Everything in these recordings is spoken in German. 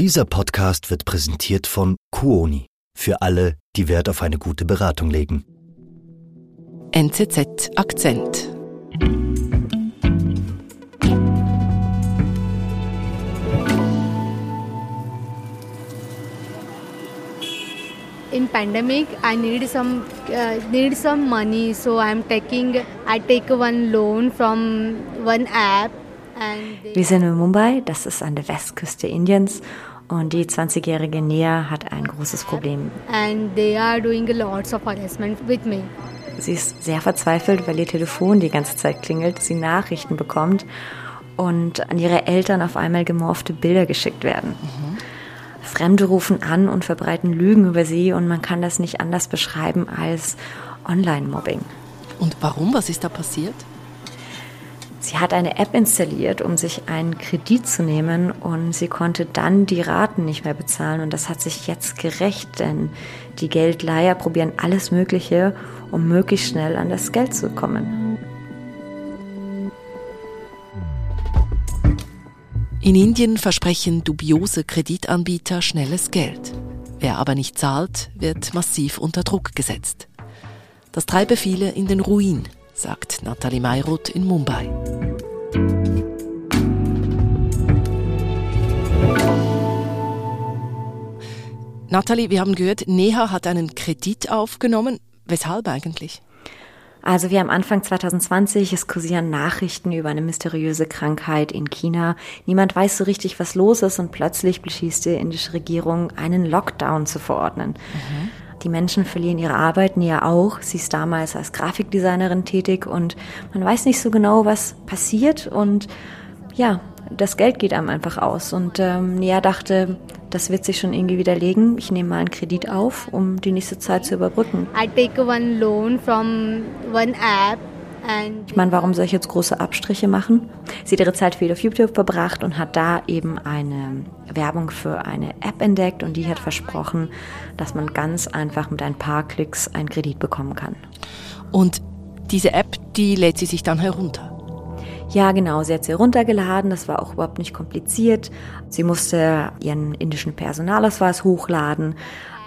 Dieser Podcast wird präsentiert von Kuoni für alle, die Wert auf eine gute Beratung legen. NZZ Akzent. in pandemic i need some uh, need some money so i'm taking i take one loan from one app Wir sind in Mumbai, das ist an der Westküste Indiens. Und die 20-jährige Nia hat ein großes Problem. And they are doing lots of harassment with me. Sie ist sehr verzweifelt, weil ihr Telefon die ganze Zeit klingelt, sie Nachrichten bekommt und an ihre Eltern auf einmal gemorfte Bilder geschickt werden. Mhm. Fremde rufen an und verbreiten Lügen über sie und man kann das nicht anders beschreiben als Online-Mobbing. Und warum? Was ist da passiert? Sie hat eine App installiert, um sich einen Kredit zu nehmen und sie konnte dann die Raten nicht mehr bezahlen und das hat sich jetzt gerecht, denn die Geldleiher probieren alles Mögliche, um möglichst schnell an das Geld zu kommen. In Indien versprechen dubiose Kreditanbieter schnelles Geld. Wer aber nicht zahlt, wird massiv unter Druck gesetzt. Das treibe viele in den Ruin, sagt Nathalie Mayroth in Mumbai. Nathalie, wir haben gehört, Neha hat einen Kredit aufgenommen. Weshalb eigentlich? Also wie am Anfang 2020, es kursieren Nachrichten über eine mysteriöse Krankheit in China. Niemand weiß so richtig, was los ist und plötzlich beschließt die indische Regierung, einen Lockdown zu verordnen. Mhm. Die Menschen verlieren ihre Arbeit, Nia auch. Sie ist damals als Grafikdesignerin tätig und man weiß nicht so genau, was passiert und ja, das Geld geht einem einfach aus. Und ähm, Nia dachte, das wird sich schon irgendwie widerlegen. Ich nehme mal einen Kredit auf, um die nächste Zeit zu überbrücken. I take one loan from one app ich meine, warum soll ich jetzt große Abstriche machen? Sie hat ihre Zeit viel auf YouTube verbracht und hat da eben eine Werbung für eine App entdeckt und die hat versprochen, dass man ganz einfach mit ein paar Klicks einen Kredit bekommen kann. Und diese App, die lädt sie sich dann herunter? Ja, genau. Sie hat sie heruntergeladen. Das war auch überhaupt nicht kompliziert. Sie musste ihren indischen Personalausweis hochladen.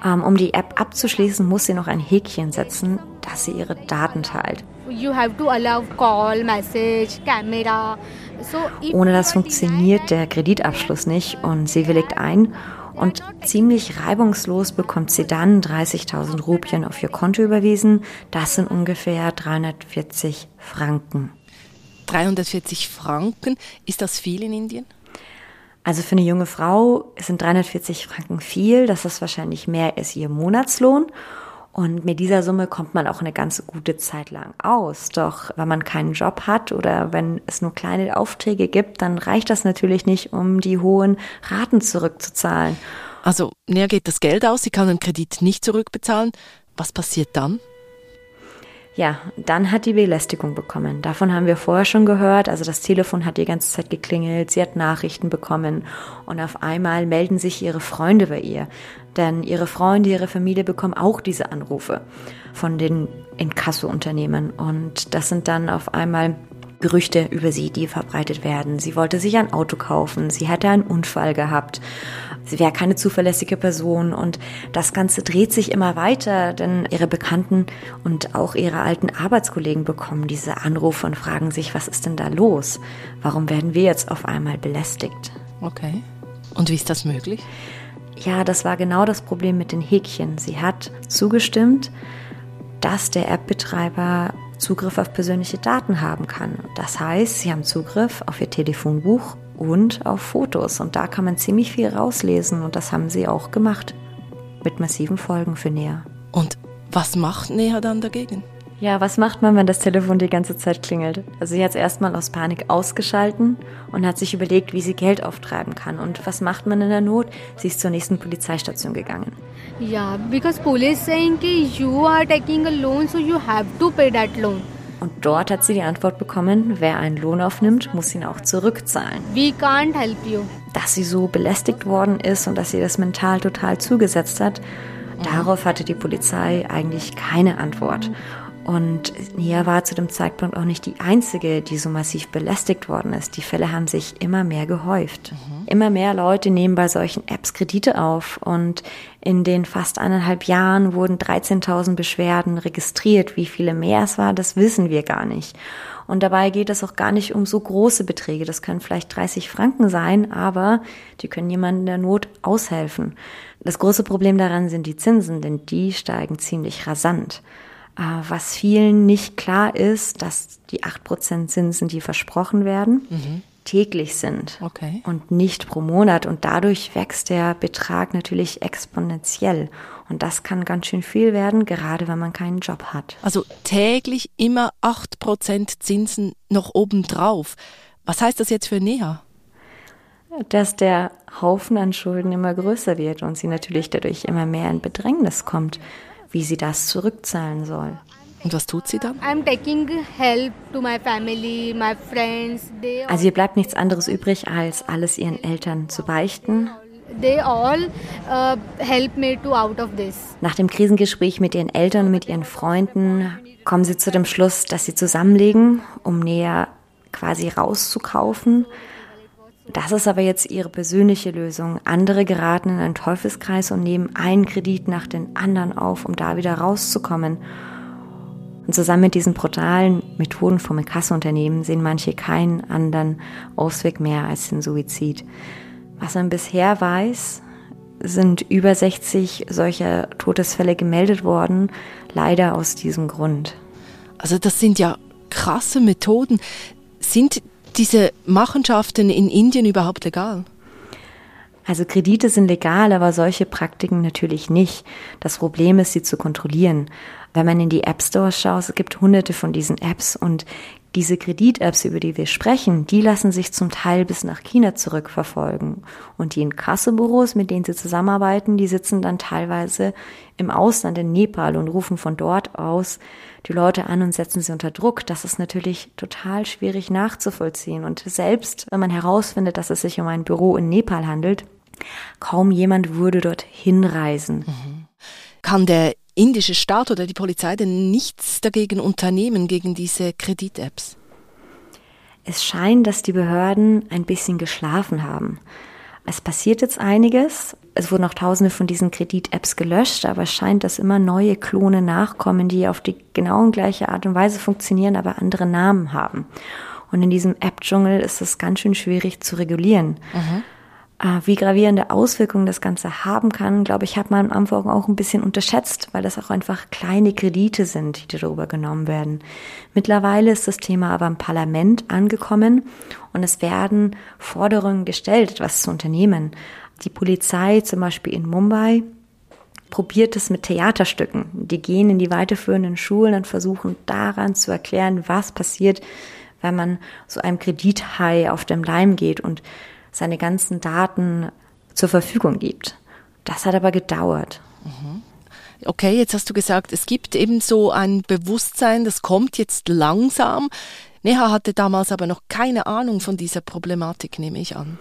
Ähm, um die App abzuschließen, muss sie noch ein Häkchen setzen, dass sie ihre Daten teilt. Ohne das funktioniert der Kreditabschluss nicht und sie willigt ein und ziemlich reibungslos bekommt sie dann 30.000 Rupien auf ihr Konto überwiesen. Das sind ungefähr 340 Franken. 340 Franken, ist das viel in Indien? Also für eine junge Frau sind 340 Franken viel. Das ist wahrscheinlich mehr als ihr Monatslohn. Und mit dieser Summe kommt man auch eine ganz gute Zeit lang aus. Doch wenn man keinen Job hat oder wenn es nur kleine Aufträge gibt, dann reicht das natürlich nicht, um die hohen Raten zurückzuzahlen. Also näher geht das Geld aus, sie kann den Kredit nicht zurückbezahlen. Was passiert dann? Ja, dann hat die Belästigung bekommen. Davon haben wir vorher schon gehört. Also das Telefon hat die ganze Zeit geklingelt, sie hat Nachrichten bekommen und auf einmal melden sich ihre Freunde bei ihr. Denn ihre Freunde, ihre Familie bekommen auch diese Anrufe von den Inkasso-Unternehmen. Und das sind dann auf einmal Gerüchte über sie, die verbreitet werden. Sie wollte sich ein Auto kaufen, sie hatte einen Unfall gehabt, sie wäre keine zuverlässige Person und das Ganze dreht sich immer weiter, denn ihre Bekannten und auch ihre alten Arbeitskollegen bekommen diese Anrufe und fragen sich, was ist denn da los? Warum werden wir jetzt auf einmal belästigt? Okay. Und wie ist das möglich? Ja, das war genau das Problem mit den Häkchen. Sie hat zugestimmt, dass der App-Betreiber Zugriff auf persönliche Daten haben kann. Das heißt, sie haben Zugriff auf ihr Telefonbuch und auf Fotos. Und da kann man ziemlich viel rauslesen. Und das haben sie auch gemacht. Mit massiven Folgen für Nea. Und was macht Nea dann dagegen? Ja, was macht man, wenn das Telefon die ganze Zeit klingelt? Also sie hat es erstmal aus Panik ausgeschalten und hat sich überlegt, wie sie Geld auftreiben kann. Und was macht man in der Not? Sie ist zur nächsten Polizeistation gegangen. Ja, because police saying you are taking a loan, so you have to pay that loan. Und dort hat sie die Antwort bekommen, wer einen Lohn aufnimmt, muss ihn auch zurückzahlen. We can't help you. Dass sie so belästigt worden ist und dass sie das mental total zugesetzt hat, darauf hatte die Polizei eigentlich keine Antwort. Und Nia war zu dem Zeitpunkt auch nicht die einzige, die so massiv belästigt worden ist. Die Fälle haben sich immer mehr gehäuft. Mhm. Immer mehr Leute nehmen bei solchen Apps Kredite auf und in den fast eineinhalb Jahren wurden 13.000 Beschwerden registriert. Wie viele mehr es war, das wissen wir gar nicht. Und dabei geht es auch gar nicht um so große Beträge. Das können vielleicht 30 Franken sein, aber die können jemandem in der Not aushelfen. Das große Problem daran sind die Zinsen, denn die steigen ziemlich rasant. Äh, was vielen nicht klar ist, dass die 8% Zinsen, die versprochen werden, mhm. täglich sind okay. und nicht pro Monat. Und dadurch wächst der Betrag natürlich exponentiell. Und das kann ganz schön viel werden, gerade wenn man keinen Job hat. Also täglich immer 8% Zinsen noch obendrauf. Was heißt das jetzt für Nea? Dass der Haufen an Schulden immer größer wird und sie natürlich dadurch immer mehr in Bedrängnis kommt wie sie das zurückzahlen soll. Und was tut sie dann? Also ihr bleibt nichts anderes übrig, als alles ihren Eltern zu beichten. Uh, Nach dem Krisengespräch mit ihren Eltern und mit ihren Freunden kommen sie zu dem Schluss, dass sie zusammenlegen, um näher quasi rauszukaufen. Das ist aber jetzt ihre persönliche Lösung. Andere geraten in einen Teufelskreis und nehmen einen Kredit nach den anderen auf, um da wieder rauszukommen. Und zusammen mit diesen brutalen Methoden vom Inkassounternehmen sehen manche keinen anderen Ausweg mehr als den Suizid. Was man bisher weiß, sind über 60 solcher Todesfälle gemeldet worden, leider aus diesem Grund. Also das sind ja krasse Methoden. Sind diese Machenschaften in Indien überhaupt legal? Also Kredite sind legal, aber solche Praktiken natürlich nicht. Das Problem ist, sie zu kontrollieren. Wenn man in die App Stores schaut, es gibt hunderte von diesen Apps und diese Kredit-Apps, über die wir sprechen, die lassen sich zum Teil bis nach China zurückverfolgen. Und die Inkassobüros, mit denen sie zusammenarbeiten, die sitzen dann teilweise im Ausland in Nepal und rufen von dort aus die Leute an und setzen sie unter Druck. Das ist natürlich total schwierig nachzuvollziehen. Und selbst wenn man herausfindet, dass es sich um ein Büro in Nepal handelt, kaum jemand würde dort hinreisen. Mhm. Kann der indische Staat oder die Polizei denn nichts dagegen unternehmen, gegen diese Kredit-Apps? Es scheint, dass die Behörden ein bisschen geschlafen haben. Es passiert jetzt einiges. Es wurden auch tausende von diesen Kredit-Apps gelöscht, aber es scheint, dass immer neue Klone nachkommen, die auf die genau gleiche Art und Weise funktionieren, aber andere Namen haben. Und in diesem App-Dschungel ist es ganz schön schwierig zu regulieren. Mhm. Äh, wie gravierende Auswirkungen das Ganze haben kann, glaube ich, hat man am Anfang auch ein bisschen unterschätzt, weil das auch einfach kleine Kredite sind, die darüber genommen werden. Mittlerweile ist das Thema aber im Parlament angekommen und es werden Forderungen gestellt, etwas zu unternehmen. Die Polizei zum Beispiel in Mumbai probiert es mit Theaterstücken. Die gehen in die weiterführenden Schulen und versuchen daran zu erklären, was passiert, wenn man so einem Kredithai auf dem Leim geht und seine ganzen Daten zur Verfügung gibt. Das hat aber gedauert. Mhm. Okay, jetzt hast du gesagt, es gibt eben so ein Bewusstsein, das kommt jetzt langsam. Neha hatte damals aber noch keine Ahnung von dieser Problematik, nehme ich an.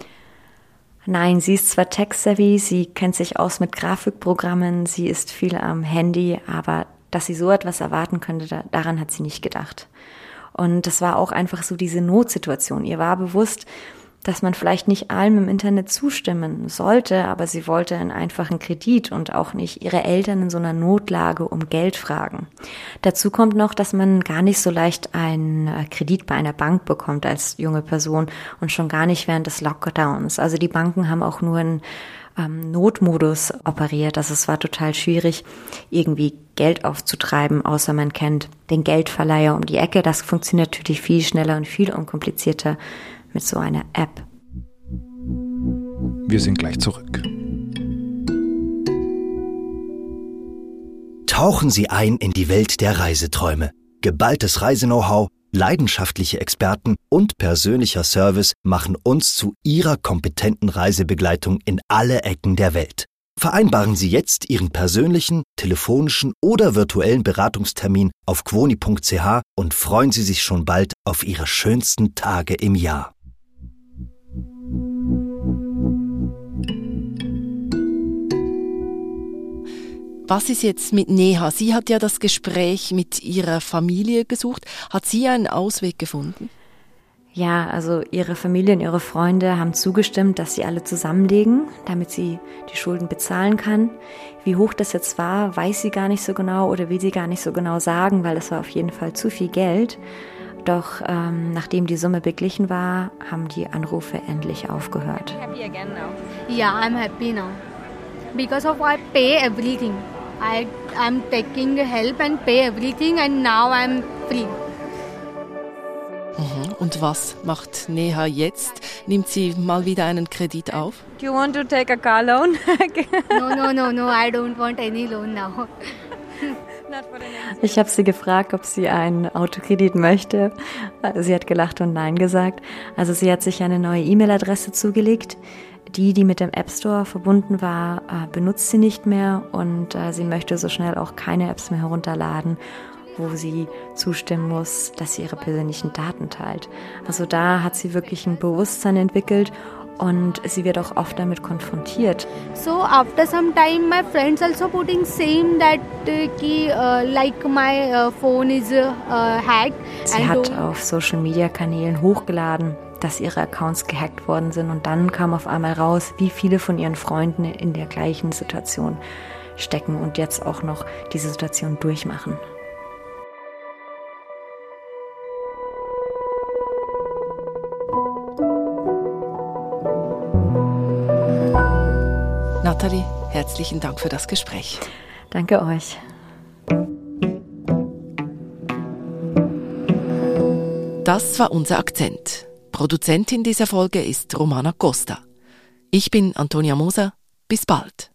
Nein, sie ist zwar tech-savvy, sie kennt sich aus mit Grafikprogrammen, sie ist viel am Handy, aber dass sie so etwas erwarten könnte, daran hat sie nicht gedacht. Und das war auch einfach so diese Notsituation. Ihr war bewusst, dass man vielleicht nicht allem im Internet zustimmen sollte, aber sie wollte einen einfachen Kredit und auch nicht ihre Eltern in so einer Notlage um Geld fragen. Dazu kommt noch, dass man gar nicht so leicht einen äh, Kredit bei einer Bank bekommt als junge Person und schon gar nicht während des Lockdowns. Also die Banken haben auch nur einen ähm, Notmodus operiert. Also es war total schwierig, irgendwie Geld aufzutreiben, außer man kennt den Geldverleiher um die Ecke. Das funktioniert natürlich viel schneller und viel unkomplizierter mit so einer App. Wir sind gleich zurück. Tauchen Sie ein in die Welt der Reiseträume. Geballtes Reiseknow-how, leidenschaftliche Experten und persönlicher Service machen uns zu Ihrer kompetenten Reisebegleitung in alle Ecken der Welt. Vereinbaren Sie jetzt Ihren persönlichen, telefonischen oder virtuellen Beratungstermin auf quoni.ch und freuen Sie sich schon bald auf Ihre schönsten Tage im Jahr. Was ist jetzt mit Neha? Sie hat ja das Gespräch mit ihrer Familie gesucht. Hat sie einen Ausweg gefunden? Ja, also ihre Familie und ihre Freunde haben zugestimmt, dass sie alle zusammenlegen, damit sie die Schulden bezahlen kann. Wie hoch das jetzt war, weiß sie gar nicht so genau oder will sie gar nicht so genau sagen, weil es war auf jeden Fall zu viel Geld. Doch ähm, nachdem die Summe beglichen war, haben die Anrufe endlich aufgehört. Happy again now? Yeah, I'm happy now. Because of I pay everything. I I'm taking help and pay everything and now I'm free. Mhm. Und was macht Neha jetzt? Nimmt sie mal wieder einen Kredit auf? Do you want to take a car loan? no, no, no, no. I don't want any loan now. Ich habe sie gefragt, ob sie einen Autokredit möchte. Sie hat gelacht und Nein gesagt. Also sie hat sich eine neue E-Mail-Adresse zugelegt. Die, die mit dem App Store verbunden war, äh, benutzt sie nicht mehr und äh, sie möchte so schnell auch keine Apps mehr herunterladen wo sie zustimmen muss, dass sie ihre persönlichen Daten teilt. Also da hat sie wirklich ein Bewusstsein entwickelt und sie wird auch oft damit konfrontiert. So after some time my friends also putting same that uh, ki, uh, like my uh, phone is uh, hacked. Sie hat auf Social Media Kanälen hochgeladen, dass ihre Accounts gehackt worden sind und dann kam auf einmal raus, wie viele von ihren Freunden in der gleichen Situation stecken und jetzt auch noch diese Situation durchmachen. Nathalie, herzlichen Dank für das Gespräch. Danke euch. Das war unser Akzent. Produzentin dieser Folge ist Romana Costa. Ich bin Antonia Moser. Bis bald.